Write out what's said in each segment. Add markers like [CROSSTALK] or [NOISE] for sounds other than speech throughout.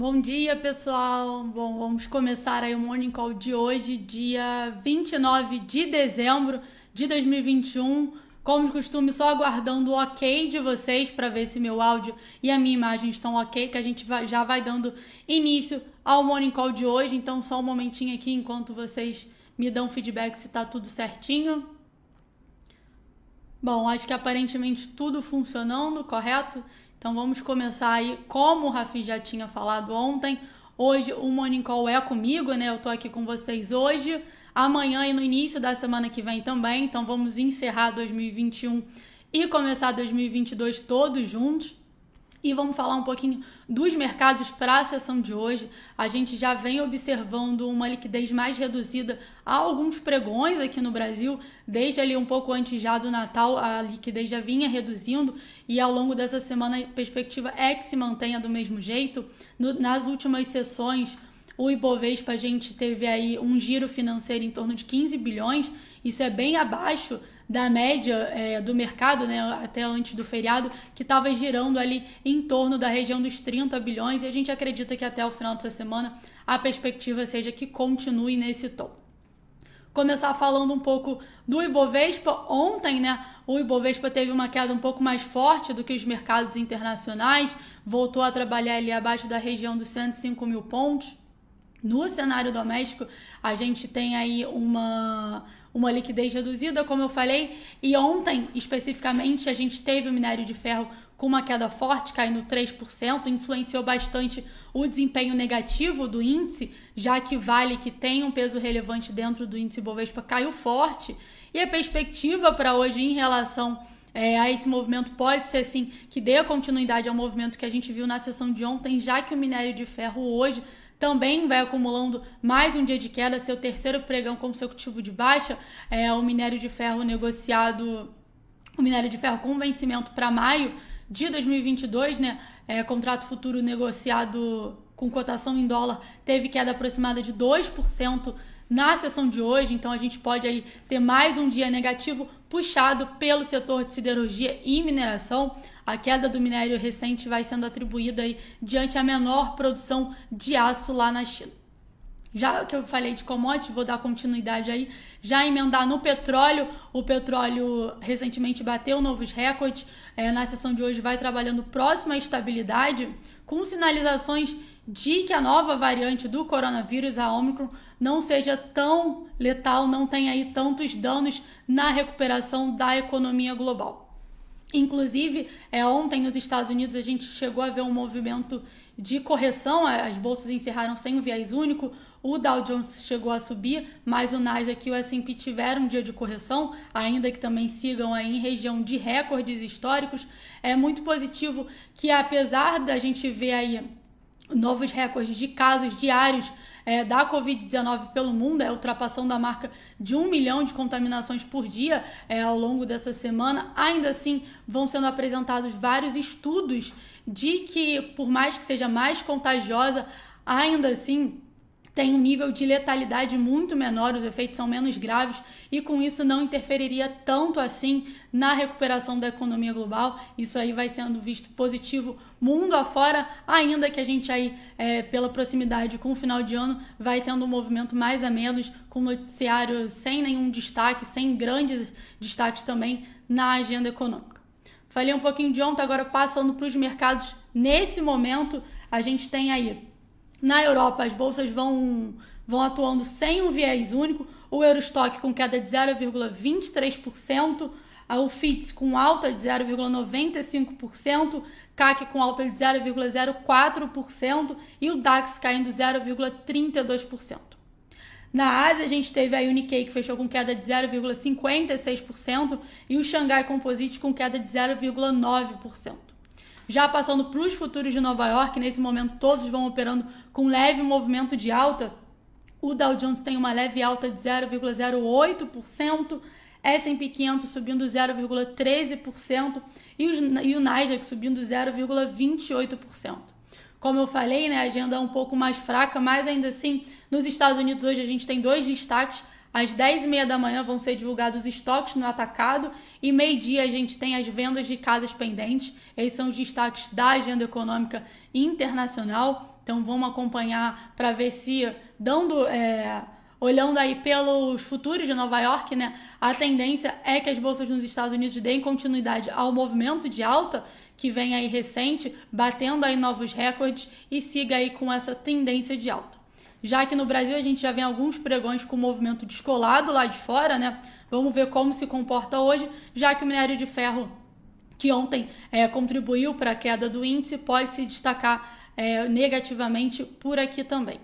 Bom dia, pessoal. Bom, vamos começar aí o Morning Call de hoje, dia 29 de dezembro de 2021. Como de costume, só aguardando o ok de vocês para ver se meu áudio e a minha imagem estão ok, que a gente vai, já vai dando início ao Morning Call de hoje. Então, só um momentinho aqui enquanto vocês me dão feedback se está tudo certinho. Bom, acho que aparentemente tudo funcionando, correto? Então vamos começar aí, como o Rafi já tinha falado ontem. Hoje o Morning Call é comigo, né? Eu tô aqui com vocês hoje, amanhã e no início da semana que vem também. Então vamos encerrar 2021 e começar 2022 todos juntos. E vamos falar um pouquinho dos mercados para a sessão de hoje. A gente já vem observando uma liquidez mais reduzida há alguns pregões aqui no Brasil, desde ali um pouco antes já do Natal, a liquidez já vinha reduzindo e ao longo dessa semana a perspectiva é que se mantenha do mesmo jeito. No, nas últimas sessões, o Ibovespa a gente teve aí um giro financeiro em torno de 15 bilhões, isso é bem abaixo da média é, do mercado, né, até antes do feriado, que estava girando ali em torno da região dos 30 bilhões, e a gente acredita que até o final dessa semana a perspectiva seja que continue nesse tom. Começar falando um pouco do Ibovespa. Ontem, né, o Ibovespa teve uma queda um pouco mais forte do que os mercados internacionais, voltou a trabalhar ali abaixo da região dos 105 mil pontos. No cenário doméstico, a gente tem aí uma uma liquidez reduzida, como eu falei, e ontem especificamente a gente teve o minério de ferro com uma queda forte, caindo 3%, influenciou bastante o desempenho negativo do índice, já que Vale, que tem um peso relevante dentro do índice Bovespa, caiu forte, e a perspectiva para hoje em relação é, a esse movimento pode ser sim que dê continuidade ao movimento que a gente viu na sessão de ontem, já que o minério de ferro hoje também vai acumulando mais um dia de queda, seu terceiro pregão consecutivo de baixa. É o minério de ferro negociado, o minério de ferro com vencimento para maio de 2022, né? É, contrato futuro negociado com cotação em dólar teve queda aproximada de 2% na sessão de hoje, então a gente pode aí ter mais um dia negativo puxado pelo setor de siderurgia e mineração. A queda do minério recente vai sendo atribuída aí diante a menor produção de aço lá na China. Já que eu falei de commodity, vou dar continuidade aí, já emendar no petróleo. O petróleo recentemente bateu novos recordes. É, na sessão de hoje vai trabalhando próxima à estabilidade, com sinalizações de que a nova variante do coronavírus, a Omicron, não seja tão letal, não tenha aí tantos danos na recuperação da economia global. Inclusive, é, ontem nos Estados Unidos a gente chegou a ver um movimento de correção, as bolsas encerraram sem um viés único, o Dow Jones chegou a subir, mas o Nasdaq e o S&P tiveram um dia de correção, ainda que também sigam aí em região de recordes históricos. É muito positivo que apesar da gente ver aí novos recordes de casos diários é, da Covid-19 pelo mundo, é ultrapassando a marca de um milhão de contaminações por dia é, ao longo dessa semana. Ainda assim, vão sendo apresentados vários estudos de que, por mais que seja mais contagiosa, ainda assim tem um nível de letalidade muito menor, os efeitos são menos graves e com isso não interferiria tanto assim na recuperação da economia global. Isso aí vai sendo visto positivo mundo afora, ainda que a gente aí, é, pela proximidade com o final de ano, vai tendo um movimento mais a menos, com noticiário sem nenhum destaque, sem grandes destaques também na agenda econômica. Falei um pouquinho de ontem, agora passando para os mercados. Nesse momento, a gente tem aí na Europa, as bolsas vão, vão atuando sem um viés único. O Eurostock com queda de 0,23%, o FITS com alta de 0,95%, CAC com alta de 0,04% e o DAX caindo 0,32%. Na Ásia, a gente teve a Unique que fechou com queda de 0,56% e o Xangai Composite com queda de 0,9%. Já passando para os futuros de Nova York, nesse momento todos vão operando com leve movimento de alta. O Dow Jones tem uma leve alta de 0,08%, S&P 500 subindo 0,13% e, e o Nasdaq subindo 0,28%. Como eu falei, né, a agenda é um pouco mais fraca, mas ainda assim, nos Estados Unidos hoje a gente tem dois destaques às 10h30 da manhã vão ser divulgados os estoques no atacado e meio-dia a gente tem as vendas de casas pendentes. Esses são os destaques da agenda econômica internacional. Então vamos acompanhar para ver se dando é, olhando aí pelos futuros de Nova York, né, a tendência é que as bolsas nos Estados Unidos deem continuidade ao movimento de alta que vem aí recente, batendo aí novos recordes e siga aí com essa tendência de alta. Já que no Brasil a gente já vê alguns pregões com movimento descolado lá de fora, né? Vamos ver como se comporta hoje, já que o minério de ferro, que ontem é, contribuiu para a queda do índice, pode se destacar é, negativamente por aqui também.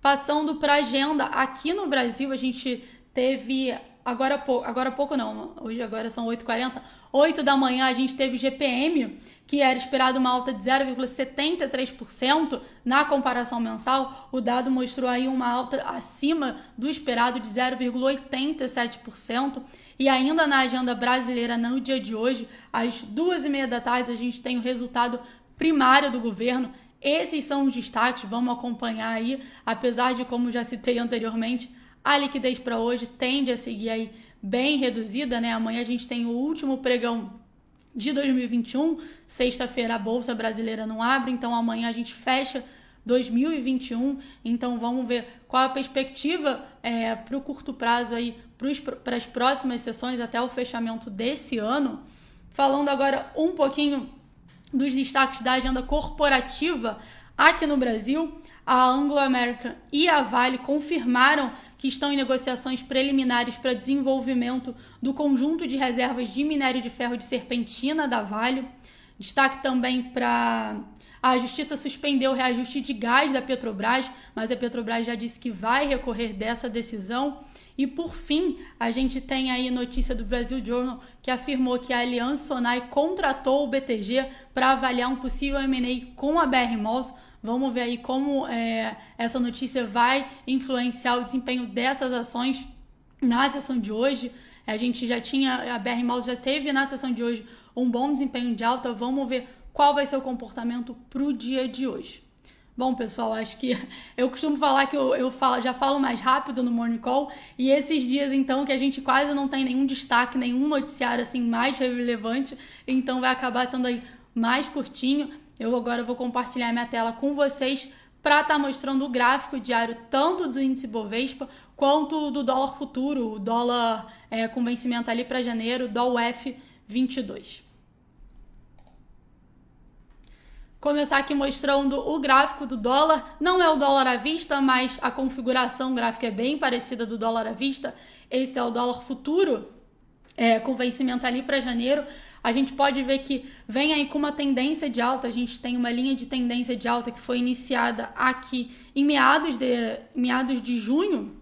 Passando para a agenda, aqui no Brasil a gente teve agora agora pouco não, hoje agora são 8h40, 8 da manhã a gente teve GPM, que era esperado uma alta de 0,73% na comparação mensal. O dado mostrou aí uma alta acima do esperado de 0,87%. E ainda na agenda brasileira, no dia de hoje, às duas e meia da tarde, a gente tem o resultado primário do governo esses são os destaques, vamos acompanhar aí, apesar de, como já citei anteriormente, a liquidez para hoje tende a seguir aí bem reduzida, né? Amanhã a gente tem o último pregão de 2021, sexta-feira a Bolsa Brasileira não abre, então amanhã a gente fecha 2021, então vamos ver qual a perspectiva é, para o curto prazo aí, para as próximas sessões até o fechamento desse ano. Falando agora um pouquinho dos destaques da agenda corporativa aqui no Brasil, a Anglo American e a Vale confirmaram que estão em negociações preliminares para desenvolvimento do conjunto de reservas de minério de ferro de serpentina da Vale. Destaque também para a justiça suspendeu o reajuste de gás da Petrobras, mas a Petrobras já disse que vai recorrer dessa decisão. E por fim, a gente tem aí notícia do Brasil Journal que afirmou que a Aliança Sonai contratou o BTG para avaliar um possível M&A com a BR Malls. Vamos ver aí como é, essa notícia vai influenciar o desempenho dessas ações na sessão de hoje. A gente já tinha, a BR Malls já teve na sessão de hoje um bom desempenho de alta. Vamos ver qual vai ser o comportamento para o dia de hoje. Bom, pessoal, acho que [LAUGHS] eu costumo falar que eu, eu falo, já falo mais rápido no Morning Call e esses dias, então, que a gente quase não tem nenhum destaque, nenhum noticiário assim mais relevante, então vai acabar sendo aí mais curtinho. Eu agora vou compartilhar minha tela com vocês para estar tá mostrando o gráfico diário tanto do índice Bovespa quanto do dólar futuro, o dólar é, com vencimento ali para janeiro, dólar F22 começar aqui mostrando o gráfico do dólar. Não é o dólar à vista, mas a configuração gráfica é bem parecida do dólar à vista. Esse é o dólar futuro, é, com vencimento ali para janeiro. A gente pode ver que vem aí com uma tendência de alta. A gente tem uma linha de tendência de alta que foi iniciada aqui em meados de, meados de junho.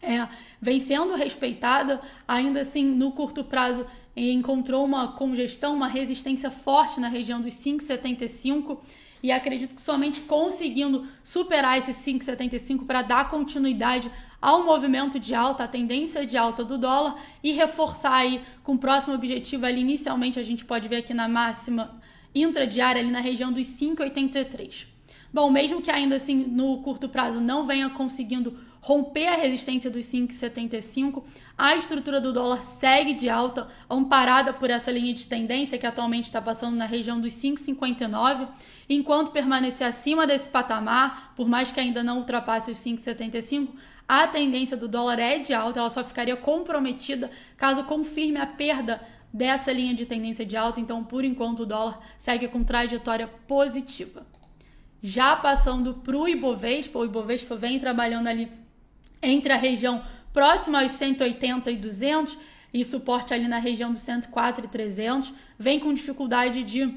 É, vem sendo respeitada, ainda assim, no curto prazo, encontrou uma congestão, uma resistência forte na região dos 5,75 e acredito que somente conseguindo superar esse 5,75 para dar continuidade ao movimento de alta, a tendência de alta do dólar e reforçar aí com o próximo objetivo ali inicialmente a gente pode ver aqui na máxima intradiária ali na região dos 5,83. Bom, mesmo que ainda assim no curto prazo não venha conseguindo romper a resistência dos 5,75, a estrutura do dólar segue de alta, amparada por essa linha de tendência que atualmente está passando na região dos 5,59. Enquanto permanecer acima desse patamar, por mais que ainda não ultrapasse os 5,75, a tendência do dólar é de alta, ela só ficaria comprometida caso confirme a perda dessa linha de tendência de alta. Então, por enquanto, o dólar segue com trajetória positiva. Já passando para o Ibovespa, o Ibovespa vem trabalhando ali entre a região próxima aos 180 e 200 e suporte ali na região dos 104 e 300, vem com dificuldade de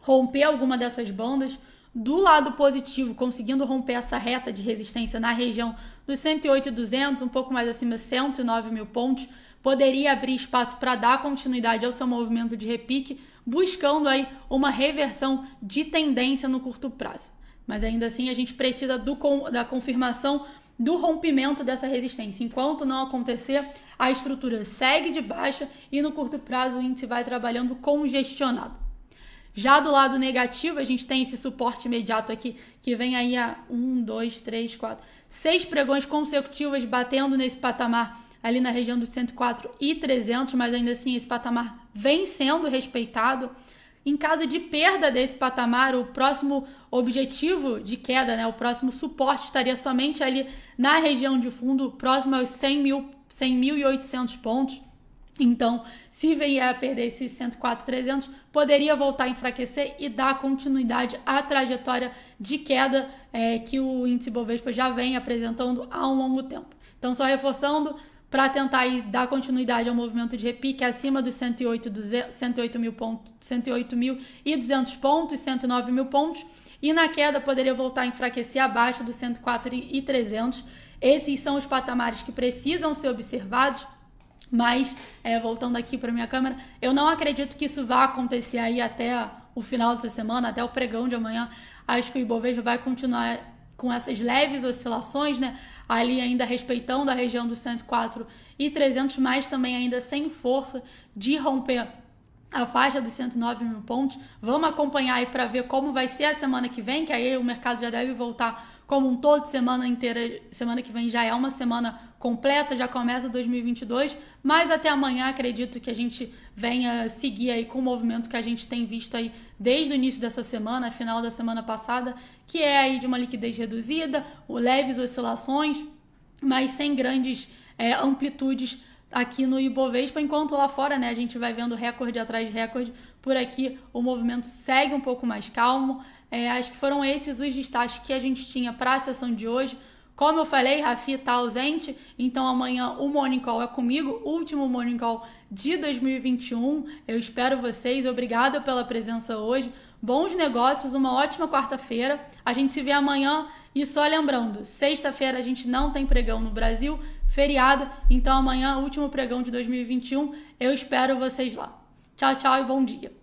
romper alguma dessas bandas. Do lado positivo, conseguindo romper essa reta de resistência na região dos 108 e 200, um pouco mais acima, 109 mil pontos, poderia abrir espaço para dar continuidade ao seu movimento de repique, buscando aí uma reversão de tendência no curto prazo. Mas ainda assim, a gente precisa do, da confirmação do rompimento dessa resistência. Enquanto não acontecer, a estrutura segue de baixa e no curto prazo o índice vai trabalhando congestionado. Já do lado negativo, a gente tem esse suporte imediato aqui, que vem aí a 1, 2, 3, 4, seis pregões consecutivos batendo nesse patamar ali na região dos 104 e 300, mas ainda assim esse patamar vem sendo respeitado. Em caso de perda desse patamar, o próximo objetivo de queda, né, o próximo suporte estaria somente ali na região de fundo, próximo aos 100 mil, 100.800 pontos. Então, se vier a perder esses 104,300, poderia voltar a enfraquecer e dar continuidade à trajetória de queda é, que o índice Bovespa já vem apresentando há um longo tempo. Então, só reforçando, para tentar dar continuidade ao movimento de repique acima dos 108, 108 mil pontos, 108 mil e 200 pontos, 109 mil pontos, e na queda poderia voltar a enfraquecer abaixo dos 104 e 300. Esses são os patamares que precisam ser observados, mas é, voltando aqui para minha câmera, eu não acredito que isso vá acontecer aí até o final dessa semana, até o pregão de amanhã. Acho que o Ibovespa vai continuar com essas leves oscilações, né? ali ainda respeitando a região dos 104 e 300, mas também ainda sem força de romper a faixa dos 109 mil pontos. Vamos acompanhar aí para ver como vai ser a semana que vem, que aí o mercado já deve voltar como um todo, semana inteira, semana que vem já é uma semana completa, já começa 2022, mas até amanhã acredito que a gente venha seguir aí com o movimento que a gente tem visto aí desde o início dessa semana, final da semana passada, que é aí de uma liquidez reduzida, leves oscilações, mas sem grandes é, amplitudes aqui no Ibovespa, enquanto lá fora, né, a gente vai vendo recorde atrás de recorde, por aqui o movimento segue um pouco mais calmo. É, acho que foram esses os destaques que a gente tinha para a sessão de hoje. Como eu falei, Rafi está ausente, então amanhã o Morning Call é comigo, último Morning Call de 2021. Eu espero vocês, obrigada pela presença hoje. Bons negócios, uma ótima quarta-feira. A gente se vê amanhã e só lembrando, sexta-feira a gente não tem pregão no Brasil, feriado, então amanhã, último pregão de 2021. Eu espero vocês lá. Tchau, tchau e bom dia.